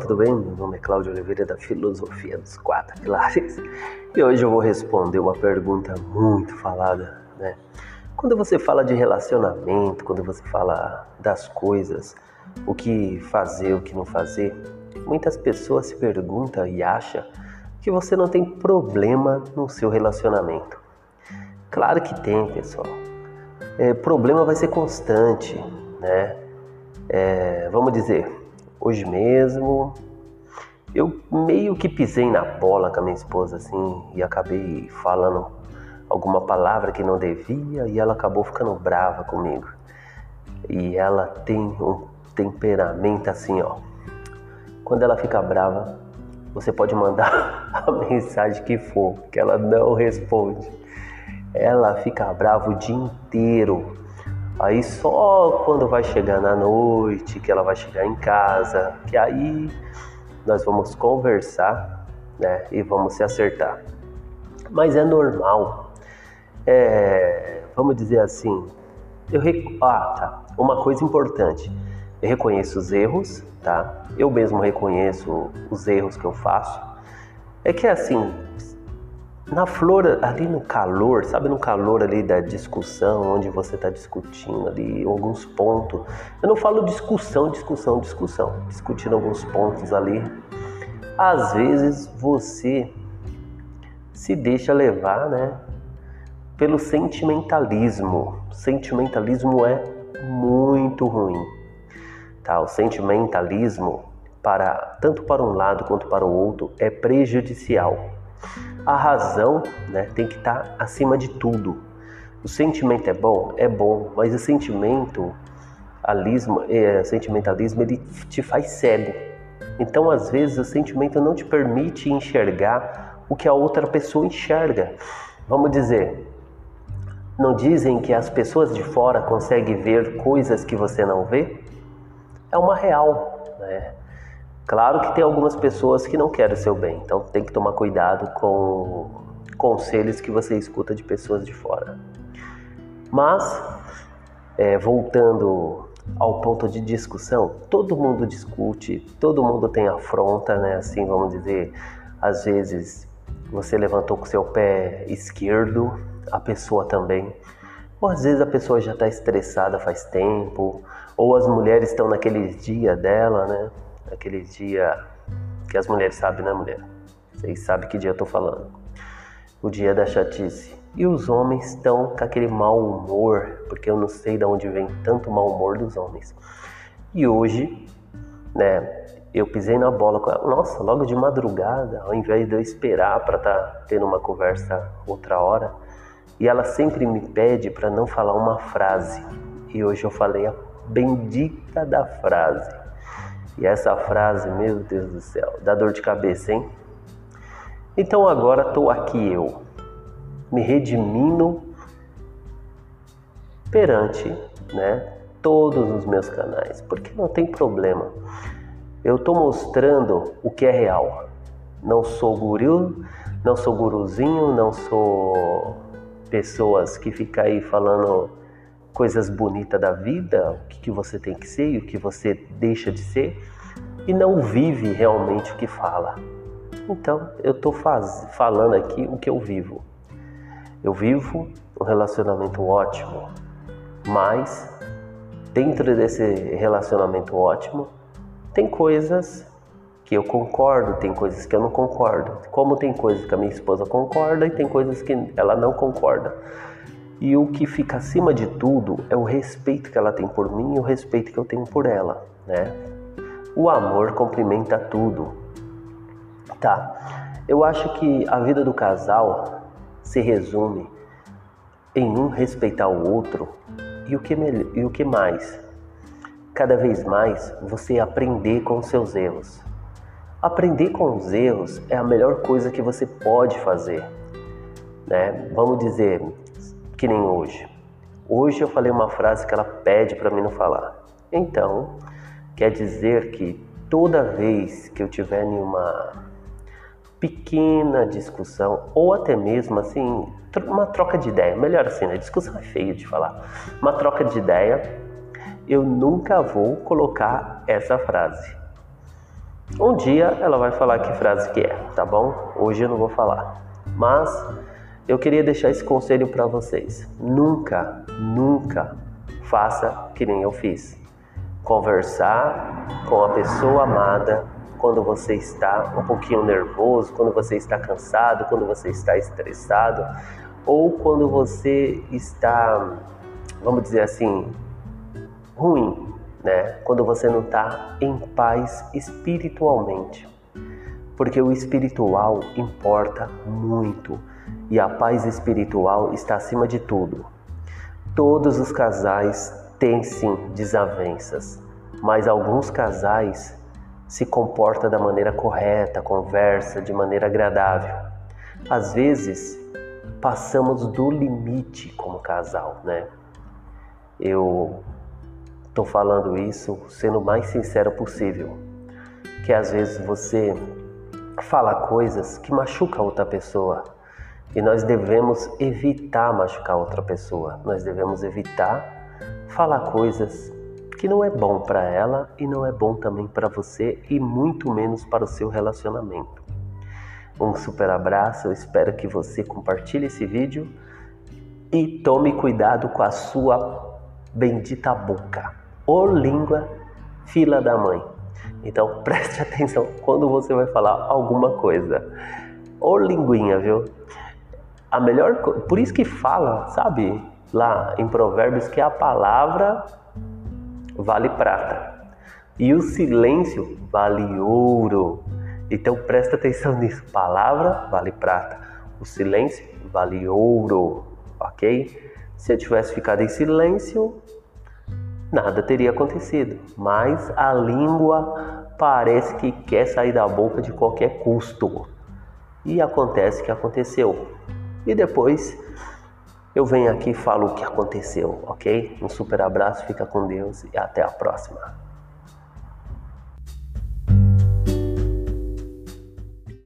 tudo bem? Meu nome é Cláudio Oliveira da Filosofia dos Quatro Pilares e hoje eu vou responder uma pergunta muito falada, né? Quando você fala de relacionamento, quando você fala das coisas, o que fazer, o que não fazer, muitas pessoas se perguntam e acham que você não tem problema no seu relacionamento. Claro que tem, pessoal. É, problema vai ser constante, né? É, vamos dizer, hoje mesmo eu meio que pisei na bola com a minha esposa assim e acabei falando alguma palavra que não devia e ela acabou ficando brava comigo. E ela tem um temperamento assim, ó. Quando ela fica brava, você pode mandar a mensagem que for, que ela não responde. Ela fica brava o dia inteiro Aí só quando vai chegar na noite, que ela vai chegar em casa, que aí nós vamos conversar, né, e vamos se acertar. Mas é normal. É, vamos dizer assim, eu rec... ah, tá. Uma coisa importante. Eu reconheço os erros, tá? Eu mesmo reconheço os erros que eu faço. É que assim, na flor, ali no calor, sabe, no calor ali da discussão, onde você está discutindo ali alguns pontos. Eu não falo discussão, discussão, discussão, discutindo alguns pontos ali. Às vezes você se deixa levar, né, pelo sentimentalismo. Sentimentalismo é muito ruim, tá? O sentimentalismo para tanto para um lado quanto para o outro é prejudicial a razão né, tem que estar tá acima de tudo. O sentimento é bom? É bom, mas o sentimento, alismo, é, sentimentalismo ele te faz cego. Então, às vezes, o sentimento não te permite enxergar o que a outra pessoa enxerga. Vamos dizer, não dizem que as pessoas de fora conseguem ver coisas que você não vê? É uma real, né? Claro que tem algumas pessoas que não querem o seu bem, então tem que tomar cuidado com conselhos que você escuta de pessoas de fora. Mas, é, voltando ao ponto de discussão, todo mundo discute, todo mundo tem afronta, né? Assim, vamos dizer, às vezes você levantou com seu pé esquerdo, a pessoa também. Ou às vezes a pessoa já está estressada faz tempo, ou as mulheres estão naquele dia dela, né? Aquele dia que as mulheres sabem, né, mulher? Vocês sabem que dia eu tô falando. O dia da chatice. E os homens estão com aquele mau humor, porque eu não sei de onde vem tanto mau humor dos homens. E hoje, né, eu pisei na bola com ela. Nossa, logo de madrugada, ao invés de eu esperar para estar tá tendo uma conversa outra hora, e ela sempre me pede para não falar uma frase. E hoje eu falei a bendita da frase. E essa frase, meu Deus do céu, dá dor de cabeça, hein? Então agora estou aqui eu, me redimindo perante, né, todos os meus canais, porque não tem problema. Eu estou mostrando o que é real. Não sou guru, não sou guruzinho, não sou pessoas que ficam aí falando coisas bonitas da vida, o que, que você tem que ser e o que você deixa de ser, e não vive realmente o que fala. Então, eu estou falando aqui o que eu vivo. Eu vivo um relacionamento ótimo, mas dentro desse relacionamento ótimo, tem coisas que eu concordo, tem coisas que eu não concordo. Como tem coisas que a minha esposa concorda e tem coisas que ela não concorda. E o que fica acima de tudo é o respeito que ela tem por mim e o respeito que eu tenho por ela, né? O amor complementa tudo. Tá. Eu acho que a vida do casal se resume em um respeitar o outro e o que, e o que mais? Cada vez mais você aprender com os seus erros. Aprender com os erros é a melhor coisa que você pode fazer. Né? Vamos dizer, que nem hoje. Hoje eu falei uma frase que ela pede para mim não falar. Então, quer dizer que toda vez que eu tiver em uma pequena discussão, ou até mesmo assim, uma troca de ideia, melhor assim, né? Discussão é feio de falar. Uma troca de ideia, eu nunca vou colocar essa frase. Um dia ela vai falar que frase que é, tá bom? Hoje eu não vou falar. Mas eu queria deixar esse conselho para vocês. Nunca, nunca faça que nem eu fiz. Conversar com a pessoa amada quando você está um pouquinho nervoso, quando você está cansado, quando você está estressado ou quando você está, vamos dizer assim, ruim, né? Quando você não está em paz espiritualmente. Porque o espiritual importa muito e a paz espiritual está acima de tudo. Todos os casais têm sim desavenças, mas alguns casais se comportam da maneira correta, conversa de maneira agradável. Às vezes passamos do limite como casal, né? Eu Estou falando isso sendo o mais sincero possível, que às vezes você fala coisas que machucam outra pessoa e nós devemos evitar machucar outra pessoa. Nós devemos evitar falar coisas que não é bom para ela e não é bom também para você e muito menos para o seu relacionamento. Um super abraço, eu espero que você compartilhe esse vídeo e tome cuidado com a sua bendita boca ou língua fila da mãe. Então preste atenção quando você vai falar alguma coisa. Ô linguinha, viu? A melhor por isso que fala, sabe, lá em Provérbios que a palavra vale prata e o silêncio vale ouro. Então presta atenção nisso. Palavra vale prata, o silêncio vale ouro, ok? Se eu tivesse ficado em silêncio, nada teria acontecido. Mas a língua parece que quer sair da boca de qualquer custo. E acontece que aconteceu. E depois eu venho aqui e falo o que aconteceu, ok? Um super abraço, fica com Deus e até a próxima.